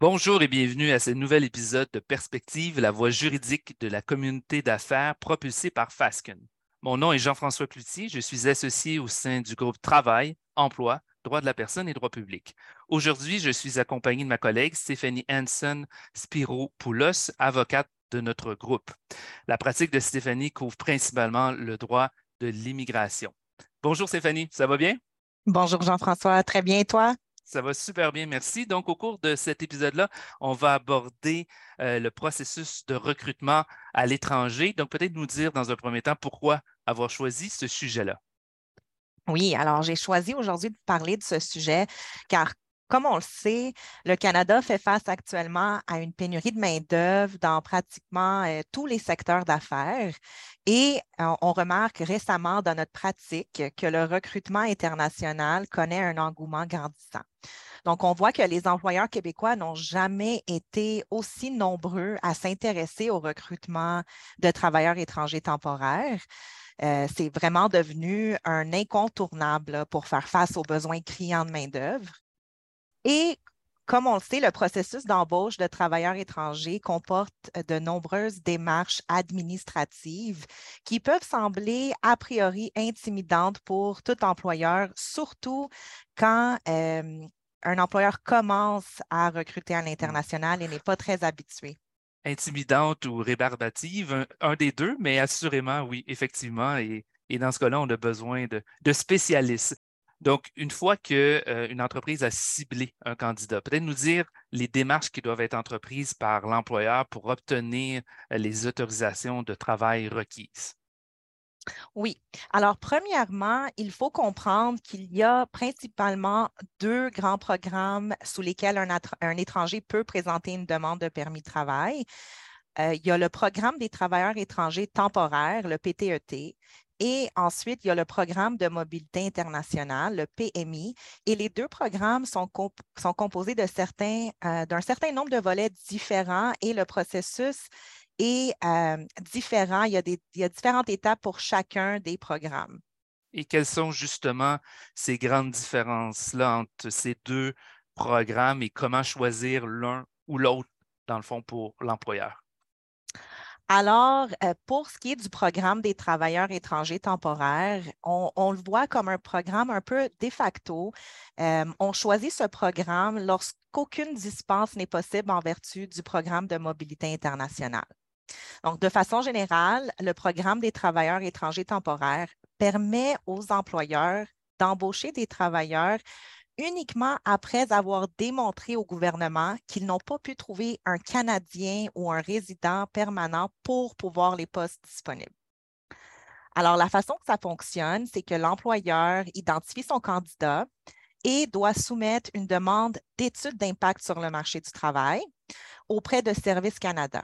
Bonjour et bienvenue à ce nouvel épisode de Perspective, la voie juridique de la communauté d'affaires propulsée par Fasken. Mon nom est Jean-François Cloutier, je suis associé au sein du groupe Travail, Emploi, Droit de la personne et Droit public. Aujourd'hui, je suis accompagné de ma collègue Stéphanie Hanson Spiro-Poulos, avocate de notre groupe. La pratique de Stéphanie couvre principalement le droit de l'immigration. Bonjour Stéphanie, ça va bien? Bonjour Jean-François, très bien et toi? Ça va super bien, merci. Donc, au cours de cet épisode-là, on va aborder euh, le processus de recrutement à l'étranger. Donc, peut-être nous dire dans un premier temps pourquoi avoir choisi ce sujet-là. Oui, alors j'ai choisi aujourd'hui de parler de ce sujet car comme on le sait, le Canada fait face actuellement à une pénurie de main-d'œuvre dans pratiquement euh, tous les secteurs d'affaires. Et euh, on remarque récemment dans notre pratique que le recrutement international connaît un engouement grandissant. Donc, on voit que les employeurs québécois n'ont jamais été aussi nombreux à s'intéresser au recrutement de travailleurs étrangers temporaires. Euh, c'est vraiment devenu un incontournable pour faire face aux besoins criants de main-d'œuvre. Et comme on le sait, le processus d'embauche de travailleurs étrangers comporte de nombreuses démarches administratives qui peuvent sembler a priori intimidantes pour tout employeur, surtout quand euh, un employeur commence à recruter à l'international et n'est pas très habitué. Intimidante ou rébarbative, un, des deux, mais assurément, oui, effectivement. Et, dans ce cas-là, on a besoin de spécialistes. Donc, une fois qu'une euh, entreprise a ciblé un candidat, peut-être nous dire les démarches qui doivent être entreprises par l'employeur pour obtenir euh, les autorisations de travail requises. Oui. Alors, premièrement, il faut comprendre qu'il y a principalement deux grands programmes sous lesquels un, étranger peut présenter une demande de permis de travail. Euh, il y a le programme des travailleurs étrangers temporaires, le PTET, et ensuite, il y a le programme de mobilité internationale, le PMI. Et les deux programmes sont, sont composés euh, d'un certain nombre de volets différents et le processus est euh, différent. Il y, a des, il y a différentes étapes pour chacun des programmes. Et quelles sont justement ces grandes différences-là entre ces deux programmes et comment choisir l'un ou l'autre, dans le fond, pour l'employeur? Alors, euh, pour ce qui est du programme des travailleurs étrangers temporaires, on, le voit comme un programme un peu de facto. Euh, on choisit ce programme lorsqu'aucune dispense n'est possible en vertu du programme de mobilité internationale. Donc, de façon générale, le programme des travailleurs étrangers temporaires permet aux employeurs d'embaucher des travailleurs uniquement après avoir démontré au gouvernement qu'ils n'ont pas pu trouver un Canadien ou un résident permanent pour pouvoir les postes disponibles. Alors, la façon que ça fonctionne, c'est que l'employeur identifie son candidat et doit soumettre une demande d'étude d'impact sur le marché du travail auprès de Service Canada.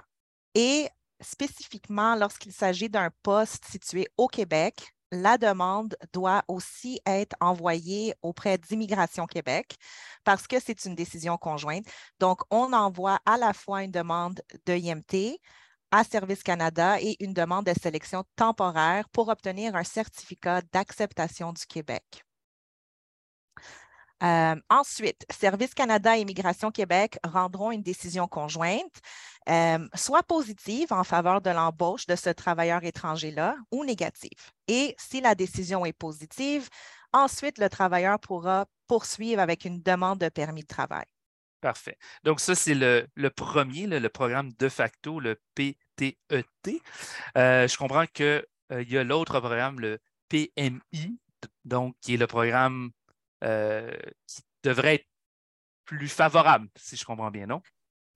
Et spécifiquement, lorsqu'il s'agit d'un poste situé au Québec, la demande doit aussi être envoyée auprès d'Immigration Québec parce que c'est une décision conjointe. Donc, on envoie à la fois une demande de IMT à Service Canada et une demande de sélection temporaire pour obtenir un certificat d'acceptation du Québec. Euh, ensuite, Service Canada et Immigration Québec rendront une décision conjointe, euh, soit positive en faveur de l'embauche de ce travailleur étranger-là ou négative. Et si la décision est positive, ensuite, le travailleur pourra poursuivre avec une demande de permis de travail. Parfait. Donc, ça, c'est le, premier, le, programme de facto, le PTET. E euh, je comprends qu'il y a l'autre programme, le PMI, donc qui est le programme qui devrait être plus favorable, si je comprends bien, non?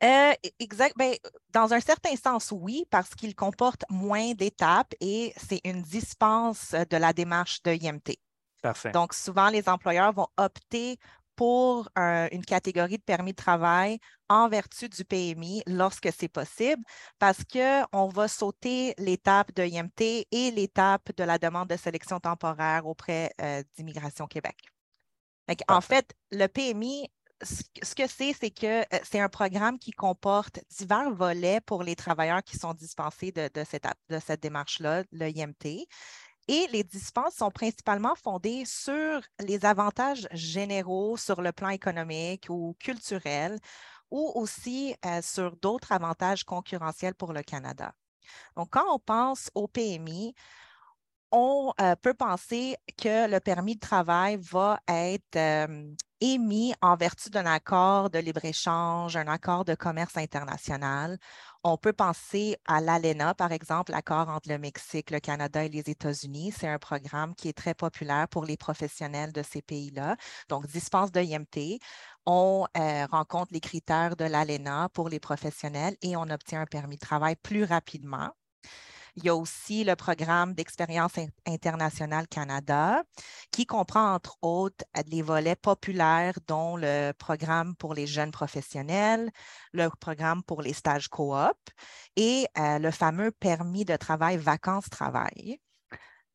Euh, exact. Ben, dans un certain sens, oui, parce qu'il comporte moins d'étapes et c'est une dispense de la démarche de IMT. Parfait. Donc, souvent, les employeurs vont opter pour une catégorie de permis de travail en vertu du PMI lorsque c'est possible, parce qu'on va sauter l'étape de IMT et l'étape de la demande de sélection temporaire auprès euh, d'Immigration Québec en fait, le PMI, ce que c'est, c'est que euh, c'est un programme qui comporte divers volets pour les travailleurs qui sont dispensés de, cette, de cette démarche-là, le IMT. Et les dispenses sont principalement fondées sur les avantages généraux sur le plan économique ou culturel ou aussi sur d'autres avantages concurrentiels pour le Canada. Donc, quand on pense au PMI, on euh, peut penser que le permis de travail va être euh, émis en vertu d'un accord de libre-échange, un accord de commerce international. On peut penser à l'ALENA, par exemple, l'accord entre le Mexique, le Canada et les États-Unis. C'est un programme qui est très populaire pour les professionnels de ces pays-là. Donc, dispense de IMT. On euh, rencontre les critères de l'ALENA pour les professionnels et on obtient un permis de travail plus rapidement. Il y a aussi le programme d'expérience internationale Canada, qui comprend entre autres les volets populaires, dont le programme pour les jeunes professionnels, le programme pour les stages coop et euh, le fameux permis de travail vacances-travail.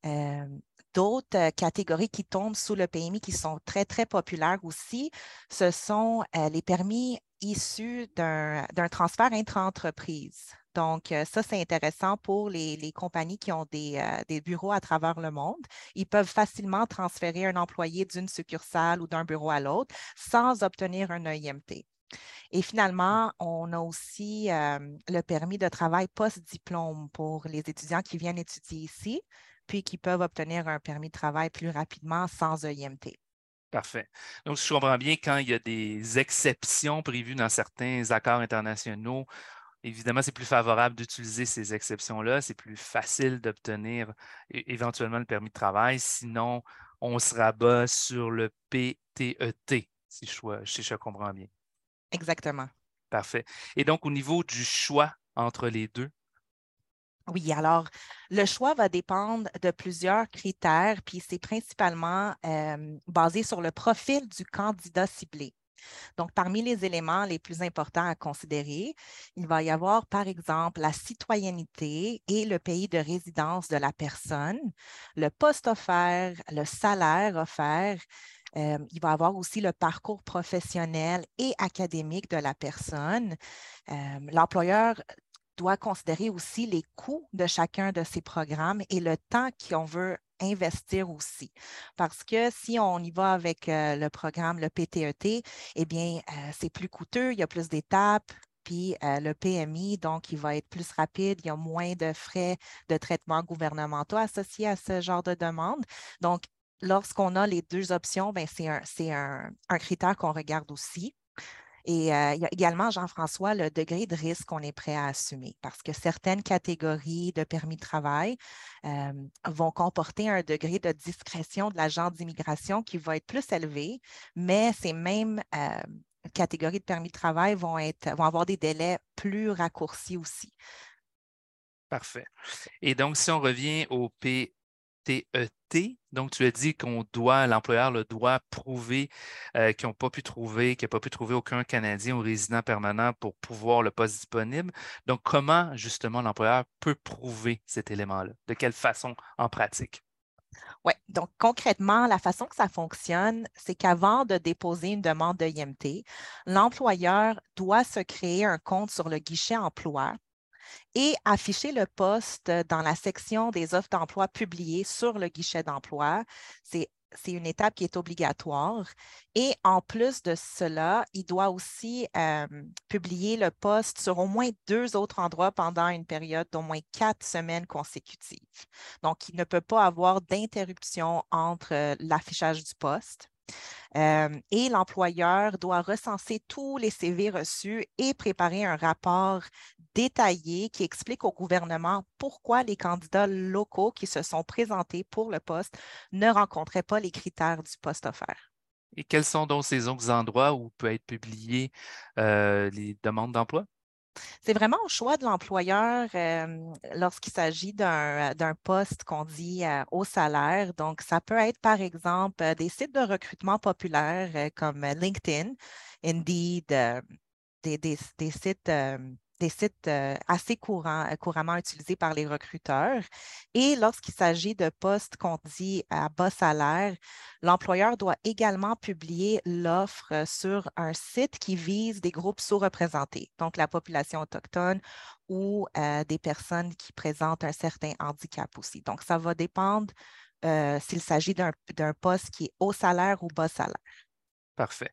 Euh, d'autres euh, catégories qui tombent sous le PMI qui sont très, très populaires aussi, ce sont les permis issus d'un transfert intra-entreprise. Donc, euh, ça, c'est intéressant pour les, compagnies qui ont euh, des, bureaux à travers le monde. Ils peuvent facilement transférer un employé d'une succursale ou d'un bureau à l'autre sans obtenir un EIMT. Et finalement, on a aussi euh, le permis de travail post-diplôme pour les étudiants qui viennent étudier ici, puis qui peuvent obtenir un permis de travail plus rapidement sans EIMT. Parfait. Donc, je comprends bien, quand il y a des exceptions prévues dans certains accords internationaux, Évidemment, c'est plus favorable d'utiliser ces exceptions-là. C'est plus facile d'obtenir éventuellement le permis de travail. Sinon, on se rabat sur le PTET, e si je, si je comprends bien. Exactement. Parfait. Et donc, au niveau du choix entre les deux? Oui, alors le choix va dépendre de plusieurs critères, puis c'est principalement euh, basé sur le profil du candidat ciblé. Donc, parmi les éléments les plus importants à considérer, il va y avoir, par exemple, la citoyenneté et le pays de résidence de la personne, le poste offert, le salaire offert. Euh, il va y avoir aussi le parcours professionnel et académique de la personne. Euh, l'employeur doit considérer aussi les coûts de chacun de ces programmes et le temps qu'on veut investir aussi. Parce que si on y va avec euh, le programme, le PTET, e eh bien, euh, c'est plus coûteux, il y a plus d'étapes, puis euh, le PMI, donc, il va être plus rapide, il y a moins de frais de traitement gouvernementaux associés à ce genre de demande. Donc, lorsqu'on a les deux options, ben, c'est un, un, critère qu'on regarde aussi. Et euh, il y a également, Jean-François, le degré de risque qu'on est prêt à assumer parce que certaines catégories de permis de travail vont comporter un degré de discrétion de l'agent d'immigration qui va être plus élevé, mais ces mêmes catégories de permis de travail vont, vont avoir des délais plus raccourcis aussi. Parfait. Et donc, si on revient au P TET. E Donc, tu as dit qu'on doit, l'employeur le doit prouver euh, qu'ils n'ont pas pu trouver, qu'il n'a pas pu trouver aucun Canadien ou résident permanent pour pouvoir le poste disponible. Donc, comment justement l'employeur peut prouver cet élément-là? De quelle façon en pratique? Oui, donc concrètement, la façon que ça fonctionne, c'est qu'avant de déposer une demande de IMT, l'employeur doit se créer un compte sur le guichet emploi et afficher le poste dans la section des offres d'emploi publiées sur le guichet d'emploi. C'est une étape qui est obligatoire. Et en plus de cela, il doit aussi publier le poste sur au moins deux autres endroits pendant une période d'au moins quatre semaines consécutives. Donc, il ne peut pas avoir d'interruption entre l'affichage du poste et l'employeur doit recenser tous les CV reçus et préparer un rapport détaillé qui explique au gouvernement pourquoi les candidats locaux qui se sont présentés pour le poste ne rencontraient pas les critères du poste offert. Et quels sont donc ces autres endroits où peut être publiées les demandes d'emploi? C'est vraiment au choix de l'employeur lorsqu'il s'agit d'un poste qu'on dit au salaire. Donc, ça peut être, par exemple, des sites de recrutement populaires comme LinkedIn, Indeed, des, sites sites euh, assez courants, euh, couramment utilisés par les recruteurs. Et lorsqu'il s'agit de postes qu'on dit à bas salaire, l'employeur doit également publier l'offre euh, sur un site qui vise des groupes sous-représentés, donc la population autochtone ou des personnes qui présentent un certain handicap aussi. Donc, ça va dépendre s'il s'agit d'un poste qui est haut salaire ou bas salaire. Parfait.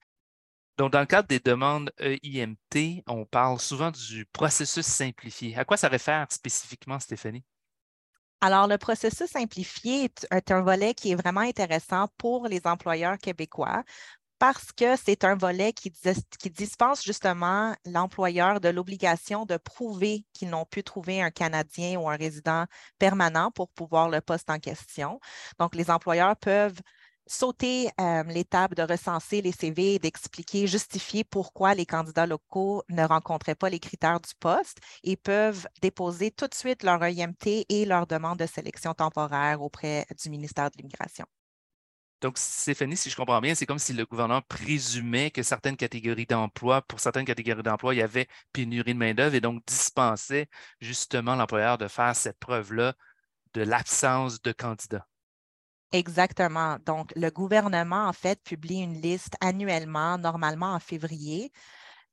Donc, dans le cadre des demandes EIMT, on parle souvent du processus simplifié. À quoi ça réfère spécifiquement, Stéphanie? Alors, le processus simplifié est un volet qui est vraiment intéressant pour les employeurs québécois parce que c'est un volet qui, dispense justement l'employeur de l'obligation de prouver qu'ils n'ont pu trouver un Canadien ou un résident permanent pour pouvoir le poste en question. Donc, les employeurs peuvent sauter euh, l'étape de recenser les CV et d'expliquer, justifier pourquoi les candidats locaux ne rencontraient pas les critères du poste et peuvent déposer tout de suite leur EIMT et leur demande de sélection temporaire auprès du ministère de l'Immigration. Donc, Stéphanie, si je comprends bien, c'est comme si le gouvernement présumait que certaines catégories d'emploi, pour certaines catégories d'emploi, il y avait pénurie de main-d'œuvre et donc dispensait justement l'employeur de faire cette preuve-là de l'absence de candidats. Exactement. Donc, le gouvernement, en fait, publie une liste annuellement, normalement en février,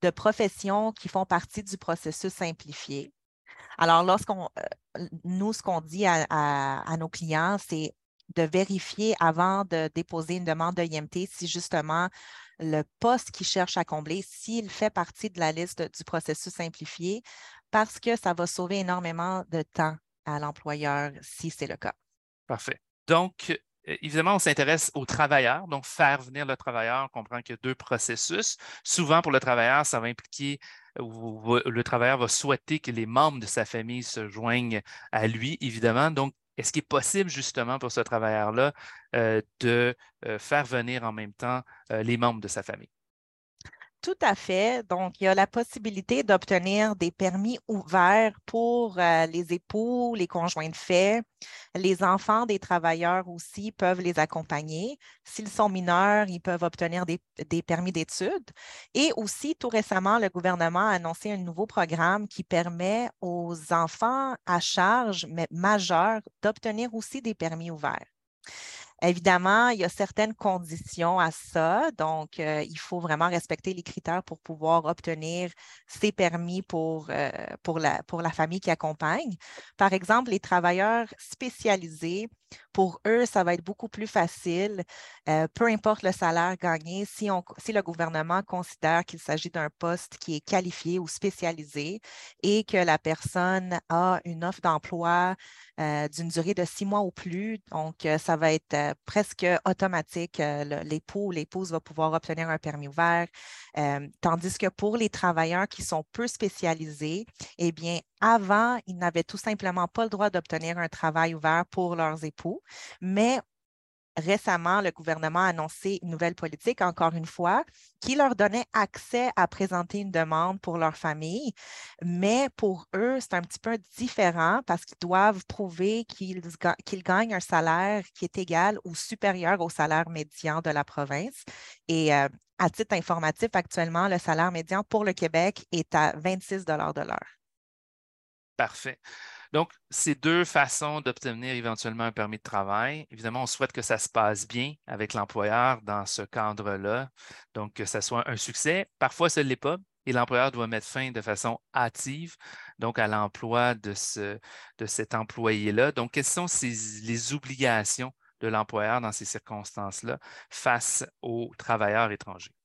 de professions qui font partie du processus simplifié. Alors, lorsqu'on, euh, nous, ce qu'on dit à nos clients, c'est de vérifier avant de déposer une demande de IMT si justement le poste qu'il cherche à combler, s'il fait partie de la liste du processus simplifié, parce que ça va sauver énormément de temps à l'employeur si c'est le cas. Parfait. Donc, évidemment, on s'intéresse aux travailleurs. Donc, faire venir le travailleur, on comprend qu'il y a deux processus. Souvent, pour le travailleur, ça va impliquer ou le travailleur va souhaiter que les membres de sa famille se joignent à lui, évidemment. Donc, est-ce qu'il est possible justement pour ce travailleur-là euh, de euh, faire venir en même temps euh, les membres de sa famille? Tout à fait. Donc, il y a la possibilité d'obtenir des permis ouverts pour euh, les époux, les conjoints de fait. Les enfants des travailleurs aussi peuvent les accompagner. S'ils sont mineurs, ils peuvent obtenir des, permis d'études. Et aussi, tout récemment, le gouvernement a annoncé un nouveau programme qui permet aux enfants à charge, mais majeurs, d'obtenir aussi des permis ouverts. Évidemment, il y a certaines conditions à ça, donc euh, il faut vraiment respecter les critères pour pouvoir obtenir ces permis pour, euh, pour, la, pour la famille qui accompagne. Par exemple, les travailleurs spécialisés, pour eux, ça va être beaucoup plus facile, euh, peu importe le salaire gagné, si, on, si le gouvernement considère qu'il s'agit d'un poste qui est qualifié ou spécialisé et que la personne a une offre d'emploi d'une durée de six mois ou plus. Donc, ça va être presque automatique. L'époux ou l'épouse va pouvoir obtenir un permis ouvert. tandis que pour les travailleurs qui sont peu spécialisés, eh bien, avant, ils n'avaient tout simplement pas le droit d'obtenir un travail ouvert pour leurs époux, mais récemment, le gouvernement a annoncé une nouvelle politique, encore une fois, qui leur donnait accès à présenter une demande pour leur famille. Mais pour eux, c'est un petit peu différent parce qu'ils doivent prouver qu'ils gagnent un salaire qui est égal ou supérieur au salaire médian de la province. Et euh, à titre informatif, actuellement, le salaire médian pour le Québec est à 26 de l'heure. Parfait. Donc, ces deux façons d'obtenir éventuellement un permis de travail. Évidemment, on souhaite que ça se passe bien avec l'employeur dans ce cadre-là, donc que ça soit un succès. Parfois, ce ne l'est pas et l'employeur doit mettre fin de façon hâtive donc à l'emploi de, ce, de cet employé-là. Donc, quelles sont les obligations de l'employeur dans ces circonstances-là face aux travailleurs étrangers?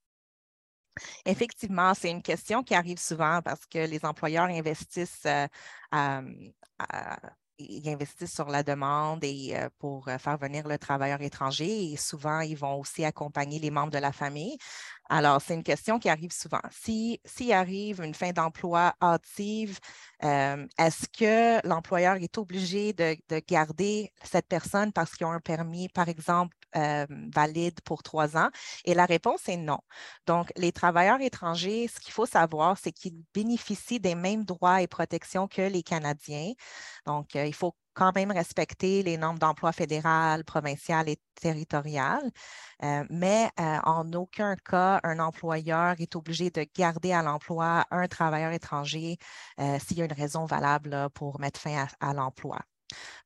Effectivement, c'est une question qui arrive souvent parce que les employeurs investissent euh, sur la demande et euh, pour euh, faire venir le travailleur étranger et souvent, ils vont aussi accompagner les membres de la famille. Alors, c'est une question qui arrive souvent. S'il arrive une fin d'emploi hâtive, est-ce que l'employeur est obligé de, garder cette personne parce qu'ils ont un permis, par exemple, valide pour trois ans? Et la réponse est non. Donc, les travailleurs étrangers, ce qu'il faut savoir, c'est qu'ils bénéficient des mêmes droits et protections que les Canadiens. Donc, il faut quand même respecter les normes d'emploi fédérales, provinciales et territoriales, euh, mais euh, en aucun cas, un employeur est obligé de garder à l'emploi un travailleur étranger euh, s'il y a une raison valable pour mettre fin à, l'emploi.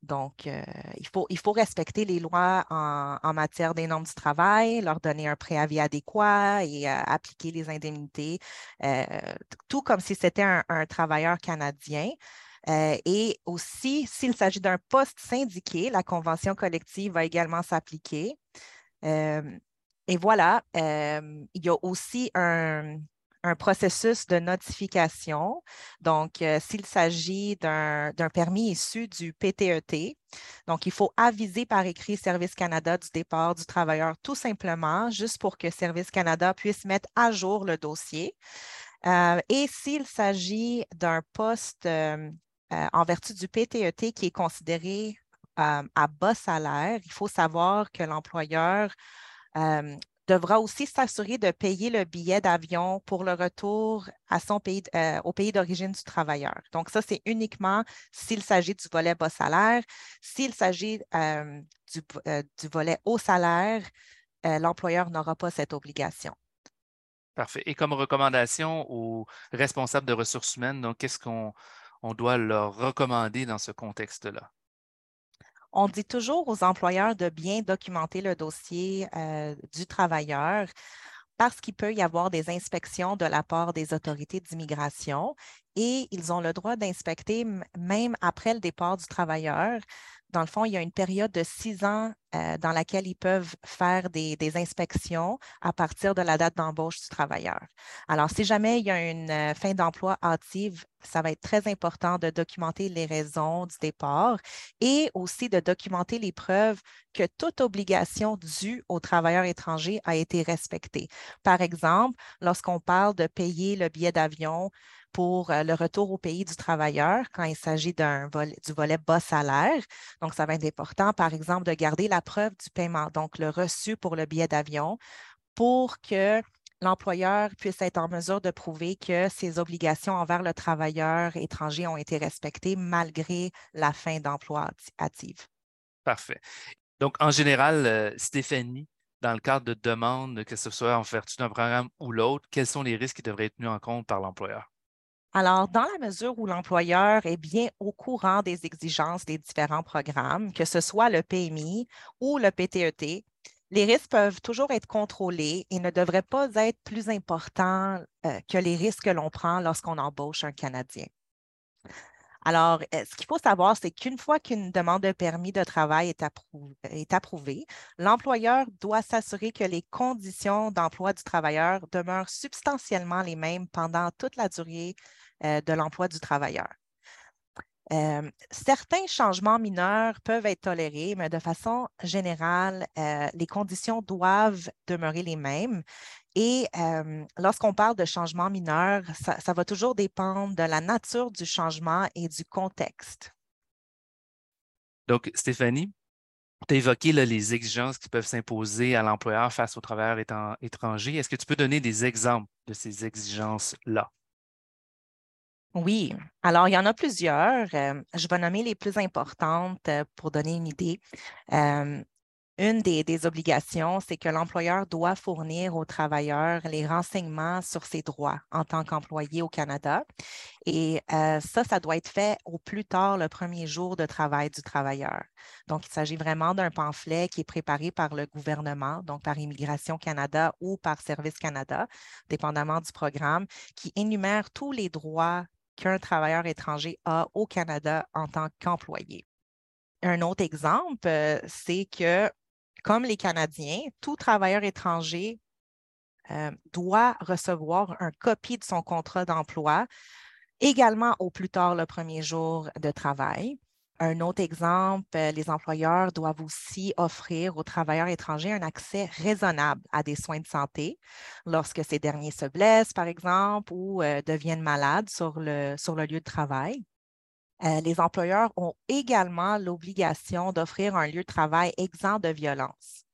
Donc, il, faut, il faut respecter les lois en, matière des normes du travail, leur donner un préavis adéquat et appliquer les indemnités, tout comme si c'était un travailleur canadien. Euh, et aussi, s'il s'agit d'un poste syndiqué, la convention collective va également s'appliquer. Euh, Et voilà, il y a aussi un, processus de notification. Donc, euh, s'il s'agit d'un permis issu du PTET, e donc il faut aviser par écrit Service Canada du départ du travailleur tout simplement, juste pour que Service Canada puisse mettre à jour le dossier. Euh, et s'il s'agit d'un poste euh, en vertu du PTET e qui est considéré à bas salaire, il faut savoir que l'employeur devra aussi s'assurer de payer le billet d'avion pour le retour à son pays, euh, au pays d'origine du travailleur. Donc, ça, c'est uniquement s'il s'agit du volet bas salaire. S'il s'agit euh, euh, du, volet haut salaire, l'employeur n'aura pas cette obligation. Parfait. Et comme recommandation aux responsables de ressources humaines, donc qu'est-ce qu'on doit leur recommander dans ce contexte-là? On dit toujours aux employeurs de bien documenter le dossier euh, du travailleur parce qu'il peut y avoir des inspections de la part des autorités d'immigration et ils ont le droit d'inspecter même après le départ du travailleur dans le fond, il y a une période de six ans euh, dans laquelle ils peuvent faire des, inspections à partir de la date d'embauche du travailleur. Alors, si jamais il y a une euh, fin d'emploi hâtive, ça va être très important de documenter les raisons du départ et aussi de documenter les preuves que toute obligation due aux travailleurs étrangers a été respectée. Par exemple, lorsqu'on parle de payer le billet d'avion pour euh, le retour au pays du travailleur quand il s'agit du volet bas salaire. Donc, ça va être important, par exemple, de garder la preuve du paiement, donc le reçu pour le billet d'avion, pour que l'employeur puisse être en mesure de prouver que ses obligations envers le travailleur étranger ont été respectées malgré la fin d'emploi active. Parfait. Donc, en général, euh, Stéphanie, dans le cadre de demande, que ce soit en vertu d'un programme ou l'autre, quels sont les risques qui devraient être tenus en compte par l'employeur? Alors, dans la mesure où l'employeur est bien au courant des exigences des différents programmes, que ce soit le PMI ou le PTET, e les risques peuvent toujours être contrôlés et ne devraient pas être plus importants euh, que les risques que l'on prend lorsqu'on embauche un Canadien. Alors, euh, ce qu'il faut savoir, c'est qu'une fois qu'une demande de permis de travail est, approuvée, l'employeur doit s'assurer que les conditions d'emploi du travailleur demeurent substantiellement les mêmes pendant toute la durée de l'emploi du travailleur. Euh, certains changements mineurs peuvent être tolérés, mais de façon générale, euh, les conditions doivent demeurer les mêmes. Et lorsqu'on parle de changements mineurs, ça, va toujours dépendre de la nature du changement et du contexte. Donc, Stéphanie, tu as évoqué les exigences qui peuvent s'imposer à l'employeur face aux travailleurs étrangers. Est-ce que tu peux donner des exemples de ces exigences-là? Oui, alors il y en a plusieurs. Euh, je vais nommer les plus importantes euh, pour donner une idée. Euh, une des, obligations, c'est que l'employeur doit fournir aux travailleurs les renseignements sur ses droits en tant qu'employé au Canada. Et ça, ça doit être fait au plus tard le premier jour de travail du travailleur. Donc, il s'agit vraiment d'un pamphlet qui est préparé par le gouvernement, donc par Immigration Canada ou par Service Canada, dépendamment du programme, qui énumère tous les droits qu'un travailleur étranger a au Canada en tant qu'employé. Un autre exemple, euh, c'est que, comme les Canadiens, tout travailleur étranger euh, doit recevoir une copie de son contrat d'emploi également au plus tard le premier jour de travail. Un autre exemple, euh, les employeurs doivent aussi offrir aux travailleurs étrangers un accès raisonnable à des soins de santé lorsque ces derniers se blessent, par exemple, ou euh, deviennent malades sur le, lieu de travail. Euh, les employeurs ont également l'obligation d'offrir un lieu de travail exempt de violence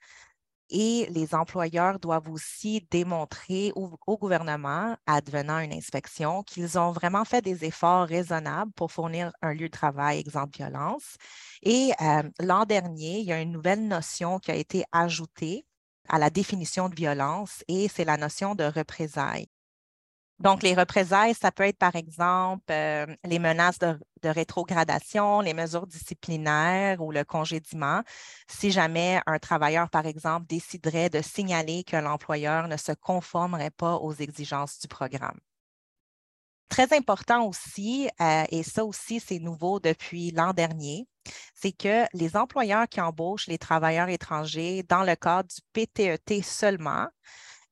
et les employeurs doivent aussi démontrer au, gouvernement, advenant une inspection, qu'ils ont vraiment fait des efforts raisonnables pour fournir un lieu de travail exempt de violence. Et euh, l'an dernier, il y a une nouvelle notion qui a été ajoutée à la définition de violence et c'est la notion de représailles. Donc, les représailles, ça peut être par exemple euh, les menaces de, rétrogradation, les mesures disciplinaires ou le congédiement. Si jamais un travailleur, par exemple, déciderait de signaler que l'employeur ne se conformerait pas aux exigences du programme. Très important aussi, euh, et ça aussi, c'est nouveau depuis l'an dernier, c'est que les employeurs qui embauchent les travailleurs étrangers dans le cadre du PTET e seulement,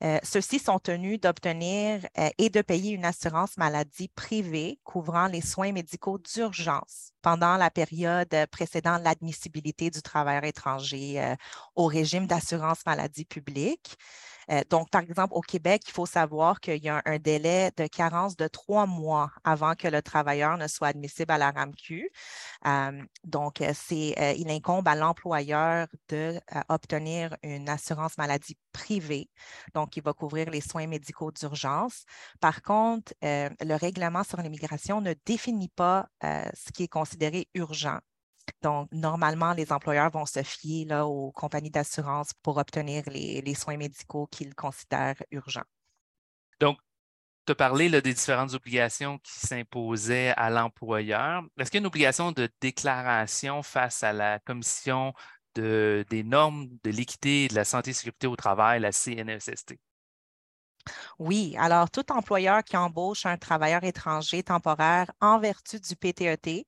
euh, ceux-ci sont tenus d'obtenir euh, et de payer une assurance maladie privée couvrant les soins médicaux d'urgence pendant la période précédant l'admissibilité du travailleur étranger au régime d'assurance maladie publique. Euh, donc, par exemple, au Québec, il faut savoir qu'il y a un, délai de carence de trois mois avant que le travailleur ne soit admissible à la RAMQ. Euh, donc, euh, il incombe à l'employeur d'obtenir une assurance maladie privée, donc qui va couvrir les soins médicaux d'urgence. Par contre, le règlement sur l'immigration ne définit pas ce qui est considéré urgent. Donc, normalement, les employeurs vont se fier là, aux compagnies d'assurance pour obtenir les, soins médicaux qu'ils considèrent urgents. Donc, tu as parlé des différentes obligations qui s'imposaient à l'employeur. Est-ce qu'il y a une obligation de déclaration face à la Commission des normes de l'équité et de la santé et sécurité au travail, la CNESST? Oui, alors tout employeur qui embauche un travailleur étranger temporaire en vertu du PTET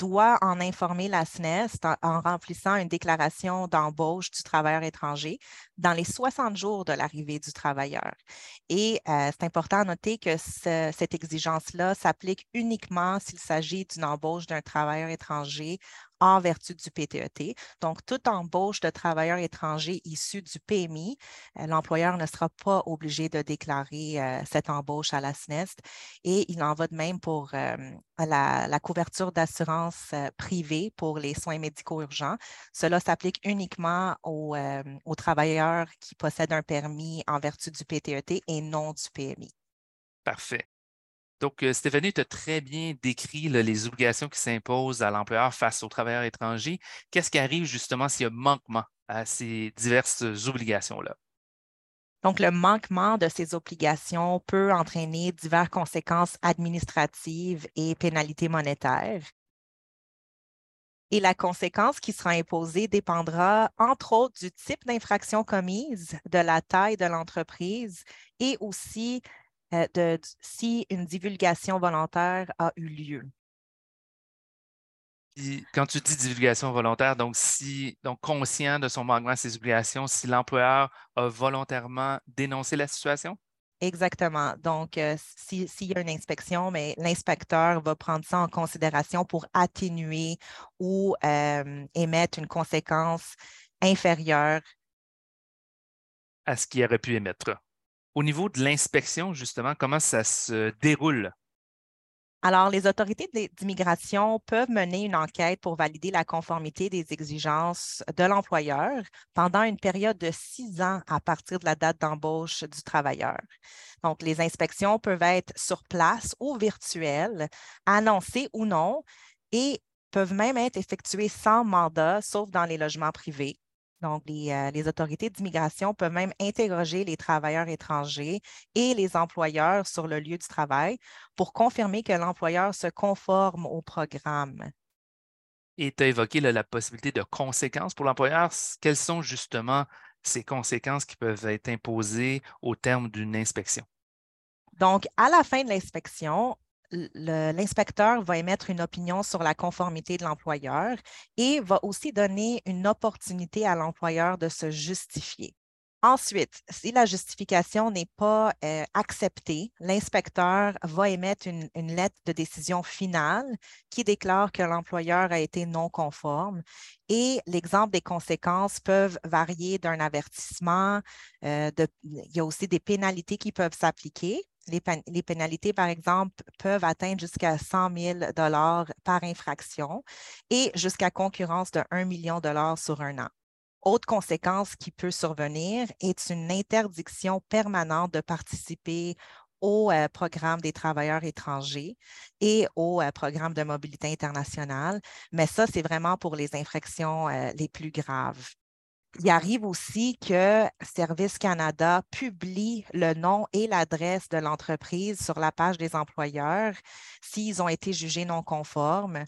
doit en informer la SNES en, remplissant une déclaration d'embauche du travailleur étranger dans les 60 jours de l'arrivée du travailleur. Et euh, c'est important à noter que cette exigence-là s'applique uniquement s'il s'agit d'une embauche d'un travailleur étranger en vertu du PTET. E Donc, toute embauche de travailleurs étrangers issus du PMI, euh, l'employeur ne sera pas obligé de déclarer euh, cette embauche à la SNEST et il en va de même pour euh, la, couverture d'assurance privée pour les soins médicaux urgents. Cela s'applique uniquement aux, aux travailleurs qui possèdent un permis en vertu du PTET e et non du PMI. Parfait. Donc, euh, Stéphanie, tu as très bien décrit les obligations qui s'imposent à l'employeur face aux travailleurs étrangers. Qu'est-ce qui arrive justement s'il y a manquement à ces diverses obligations-là? Donc, le manquement de ces obligations peut entraîner diverses conséquences administratives et pénalités monétaires. Et la conséquence qui sera imposée dépendra, entre autres, du type d'infraction commise, de la taille de l'entreprise et aussi euh, de, si une divulgation volontaire a eu lieu. quand tu dis divulgation volontaire, donc si donc conscient de son manquement à ses obligations, si l'employeur a volontairement dénoncé la situation? Exactement. Donc, euh, s'il y a une inspection, mais l'inspecteur va prendre ça en considération pour atténuer ou euh, émettre une conséquence inférieure à ce qu'il aurait pu émettre. Au niveau de l'inspection, justement, comment ça se déroule? Alors, les autorités d'immigration peuvent mener une enquête pour valider la conformité des exigences de l'employeur pendant une période de six ans à partir de la date d'embauche du travailleur. Donc, les inspections peuvent être sur place ou virtuelles, annoncées ou non, et peuvent même être effectuées sans mandat, sauf dans les logements privés. Donc, euh, les, autorités d'immigration peuvent même interroger les travailleurs étrangers et les employeurs sur le lieu du travail pour confirmer que l'employeur se conforme au programme. Et tu as évoqué la possibilité de conséquences pour l'employeur. Quelles sont justement ces conséquences qui peuvent être imposées au terme d'une inspection? Donc, à la fin de l'inspection, l'inspecteur va émettre une opinion sur la conformité de l'employeur et va aussi donner une opportunité à l'employeur de se justifier. Ensuite, si la justification n'est pas euh, acceptée, l'inspecteur va émettre une, lettre de décision finale qui déclare que l'employeur a été non conforme. Et l'exemple des conséquences peuvent varier d'un avertissement. Euh, il y a aussi des pénalités qui peuvent s'appliquer. Les, pénalités, par exemple, peuvent atteindre jusqu'à 100 000 par infraction et jusqu'à concurrence de 1 million de dollars sur un an. Autre conséquence qui peut survenir est une interdiction permanente de participer au euh, programme des travailleurs étrangers et au euh, programme de mobilité internationale. Mais ça, c'est vraiment pour les infractions euh, les plus graves. Il arrive aussi que Service Canada publie le nom et l'adresse de l'entreprise sur la page des employeurs s'ils ont été jugés non conformes.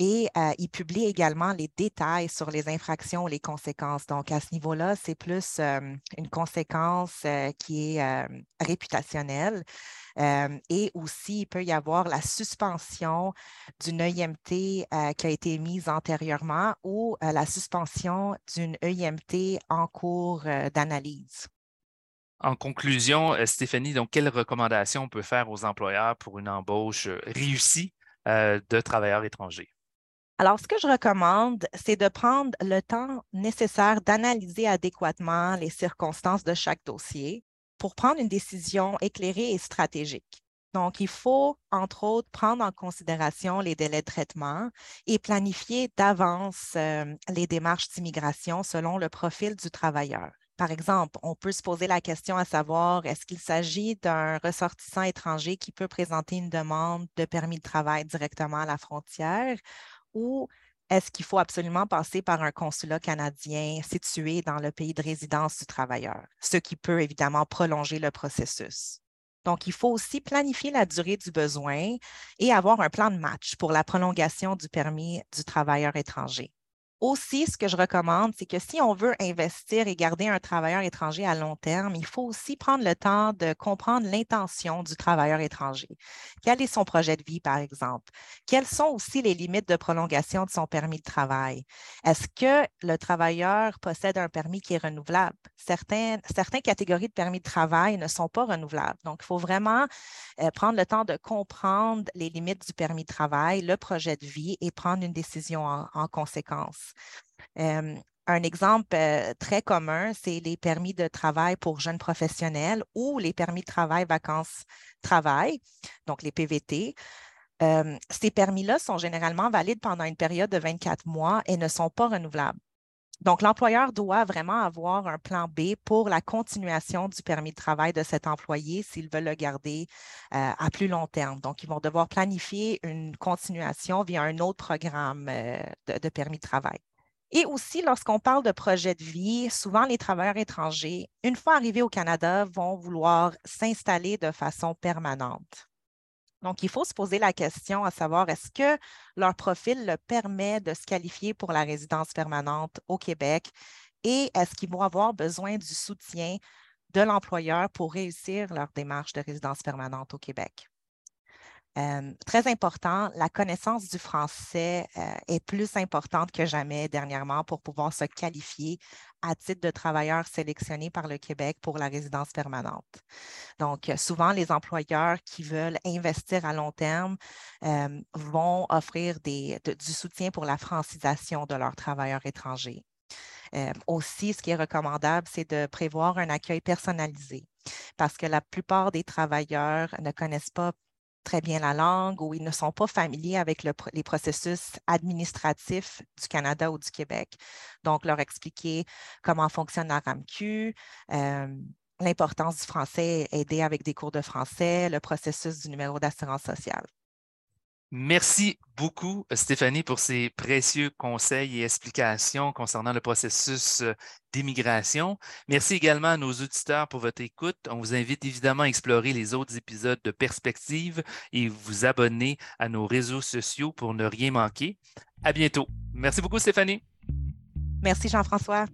et euh, il publie également les détails sur les infractions, les conséquences. Donc, à ce niveau-là, c'est plus euh, une conséquence euh, qui est réputationnelle. Et aussi, il peut y avoir la suspension d'une EIMT qui a été mise antérieurement ou la suspension d'une EIMT en cours d'analyse. En conclusion, Stéphanie, donc quelles recommandations on peut faire aux employeurs pour une embauche réussie de travailleurs étrangers? Alors, ce que je recommande, c'est de prendre le temps nécessaire d'analyser adéquatement les circonstances de chaque dossier pour prendre une décision éclairée et stratégique. Donc, il faut, entre autres, prendre en considération les délais de traitement et planifier d'avance euh, les démarches d'immigration selon le profil du travailleur. Par exemple, on peut se poser la question à savoir est-ce qu'il s'agit d'un ressortissant étranger qui peut présenter une demande de permis de travail directement à la frontière ou est-ce qu'il faut absolument passer par un consulat canadien situé dans le pays de résidence du travailleur, ce qui peut évidemment prolonger le processus. Donc, il faut aussi planifier la durée du besoin et avoir un plan de match pour la prolongation du permis du travailleur étranger. Aussi, ce que je recommande, c'est que si on veut investir et garder un travailleur étranger à long terme, il faut aussi prendre le temps de comprendre l'intention du travailleur étranger. Quel est son projet de vie, par exemple? Quelles sont aussi les limites de prolongation de son permis de travail? Est-ce que le travailleur possède un permis qui est renouvelable? Certaines, catégories de permis de travail ne sont pas renouvelables. Donc, il faut vraiment euh, prendre le temps de comprendre les limites du permis de travail, le projet de vie et prendre une décision en conséquence un exemple très commun, c'est les permis de travail pour jeunes professionnels ou les permis de travail vacances-travail, donc les PVT. ces permis-là sont généralement valides pendant une période de 24 mois et ne sont pas renouvelables. Donc, l'employeur doit vraiment avoir un plan B pour la continuation du permis de travail de cet employé s'il veut le garder à plus long terme. Donc, ils vont devoir planifier une continuation via un autre programme de permis de travail. Et aussi, lorsqu'on parle de projet de vie, souvent les travailleurs étrangers, une fois arrivés au Canada, vont vouloir s'installer de façon permanente. Donc, il faut se poser la question à savoir est-ce que leur profil le permet de se qualifier pour la résidence permanente au Québec? Et est-ce qu'ils vont avoir besoin du soutien de l'employeur pour réussir leur démarche de résidence permanente au Québec? Très important, la connaissance du français est plus importante que jamais dernièrement pour pouvoir se qualifier à titre de travailleur sélectionné par le Québec pour la résidence permanente. Donc, souvent, les employeurs qui veulent investir à long terme vont offrir du soutien pour la francisation de leurs travailleurs étrangers. aussi, ce qui est recommandable, c'est de prévoir un accueil personnalisé parce que la plupart des travailleurs ne connaissent pas très bien la langue ou ils ne sont pas familiers avec les processus administratifs du Canada ou du Québec. Donc, leur expliquer comment fonctionne la RAMQ, euh, l'importance du français, aider avec des cours de français, le processus du numéro d'assurance sociale. Merci beaucoup, Stéphanie, pour ces précieux conseils et explications concernant le processus euh, d'immigration. Merci également à nos auditeurs pour votre écoute. On vous invite évidemment à explorer les autres épisodes de Perspective et vous abonner à nos réseaux sociaux pour ne rien manquer. À bientôt. Merci beaucoup, Stéphanie. Merci, Jean-François.